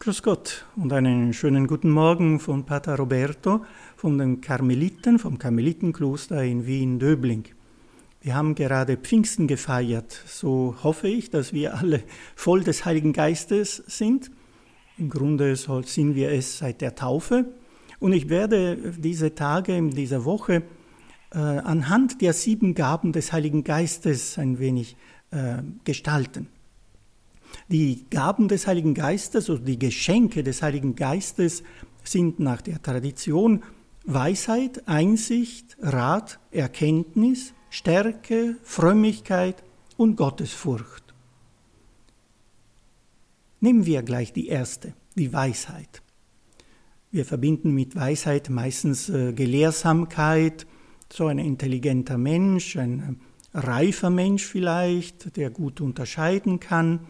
Grüß Gott und einen schönen guten Morgen von Pater Roberto von den Karmeliten, vom Karmelitenkloster in Wien-Döbling. Wir haben gerade Pfingsten gefeiert, so hoffe ich, dass wir alle voll des Heiligen Geistes sind. Im Grunde sind wir es seit der Taufe. Und ich werde diese Tage, in dieser Woche, äh, anhand der sieben Gaben des Heiligen Geistes ein wenig äh, gestalten. Die Gaben des Heiligen Geistes oder die Geschenke des Heiligen Geistes sind nach der Tradition Weisheit, Einsicht, Rat, Erkenntnis, Stärke, Frömmigkeit und Gottesfurcht. Nehmen wir gleich die erste, die Weisheit. Wir verbinden mit Weisheit meistens äh, Gelehrsamkeit, so ein intelligenter Mensch, ein reifer Mensch vielleicht, der gut unterscheiden kann.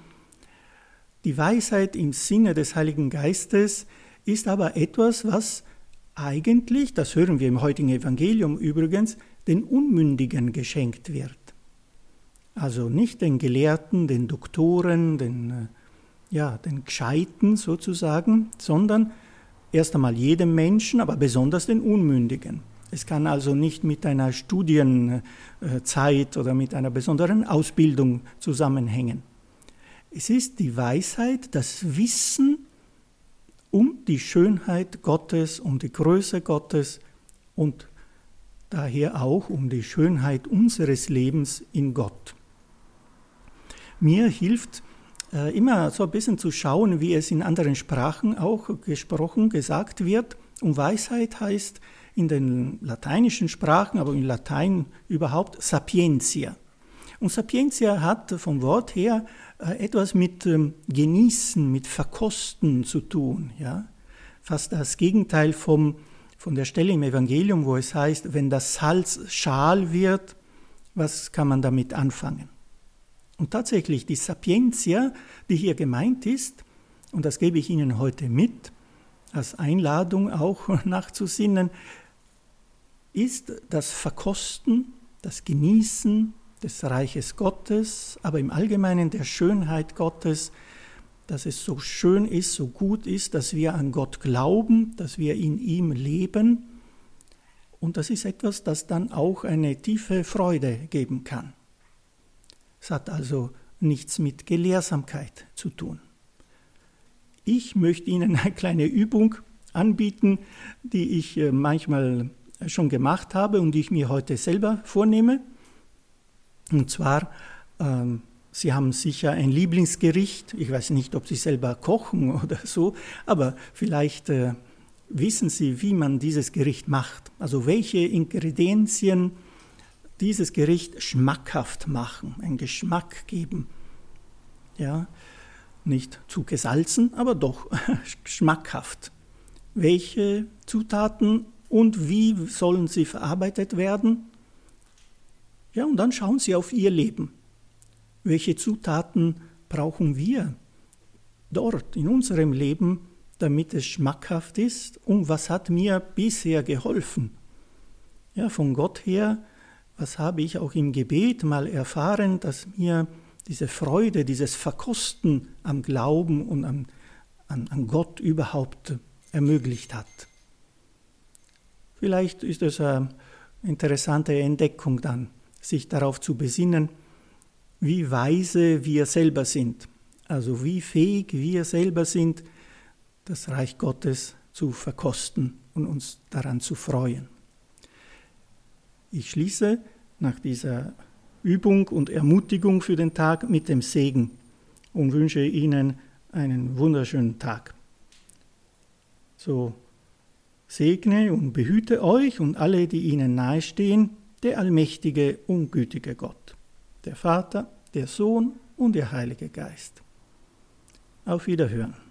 Die Weisheit im Sinne des Heiligen Geistes ist aber etwas, was eigentlich, das hören wir im heutigen Evangelium übrigens, den Unmündigen geschenkt wird. Also nicht den Gelehrten, den Doktoren, den, äh, ja, den Gescheiten sozusagen, sondern erst einmal jedem Menschen, aber besonders den Unmündigen. Es kann also nicht mit einer Studienzeit oder mit einer besonderen Ausbildung zusammenhängen. Es ist die Weisheit, das Wissen um die Schönheit Gottes, um die Größe Gottes und daher auch um die Schönheit unseres Lebens in Gott. Mir hilft äh, immer so ein bisschen zu schauen, wie es in anderen Sprachen auch gesprochen, gesagt wird. Und Weisheit heißt in den lateinischen Sprachen, aber in Latein überhaupt Sapientia. Und Sapientia hat vom Wort her etwas mit ähm, Genießen, mit Verkosten zu tun. Ja? Fast das Gegenteil vom, von der Stelle im Evangelium, wo es heißt, wenn das Salz schal wird, was kann man damit anfangen? Und tatsächlich die Sapientia, die hier gemeint ist, und das gebe ich Ihnen heute mit, als Einladung auch nachzusinnen, ist das Verkosten, das Genießen, des Reiches Gottes, aber im Allgemeinen der Schönheit Gottes, dass es so schön ist, so gut ist, dass wir an Gott glauben, dass wir in ihm leben. Und das ist etwas, das dann auch eine tiefe Freude geben kann. Es hat also nichts mit Gelehrsamkeit zu tun. Ich möchte Ihnen eine kleine Übung anbieten, die ich äh, manchmal schon gemacht habe und die ich mir heute selber vornehme. Und zwar, ähm, Sie haben sicher ein Lieblingsgericht. Ich weiß nicht, ob Sie selber kochen oder so, aber vielleicht äh, wissen Sie, wie man dieses Gericht macht. Also welche Ingredienzien dieses Gericht schmackhaft machen, einen Geschmack geben. Ja, nicht zu gesalzen, aber doch schmackhaft. Welche Zutaten und wie sollen sie verarbeitet werden? Ja, und dann schauen Sie auf Ihr Leben. Welche Zutaten brauchen wir dort in unserem Leben, damit es schmackhaft ist? Und was hat mir bisher geholfen? Ja, von Gott her, was habe ich auch im Gebet mal erfahren, dass mir diese Freude, dieses Verkosten am Glauben und an, an, an Gott überhaupt ermöglicht hat. Vielleicht ist es eine interessante Entdeckung dann sich darauf zu besinnen, wie weise wir selber sind, also wie fähig wir selber sind, das Reich Gottes zu verkosten und uns daran zu freuen. Ich schließe nach dieser Übung und Ermutigung für den Tag mit dem Segen und wünsche Ihnen einen wunderschönen Tag. So segne und behüte euch und alle, die Ihnen nahestehen, der allmächtige und gütige Gott, der Vater, der Sohn und der Heilige Geist. Auf Wiederhören.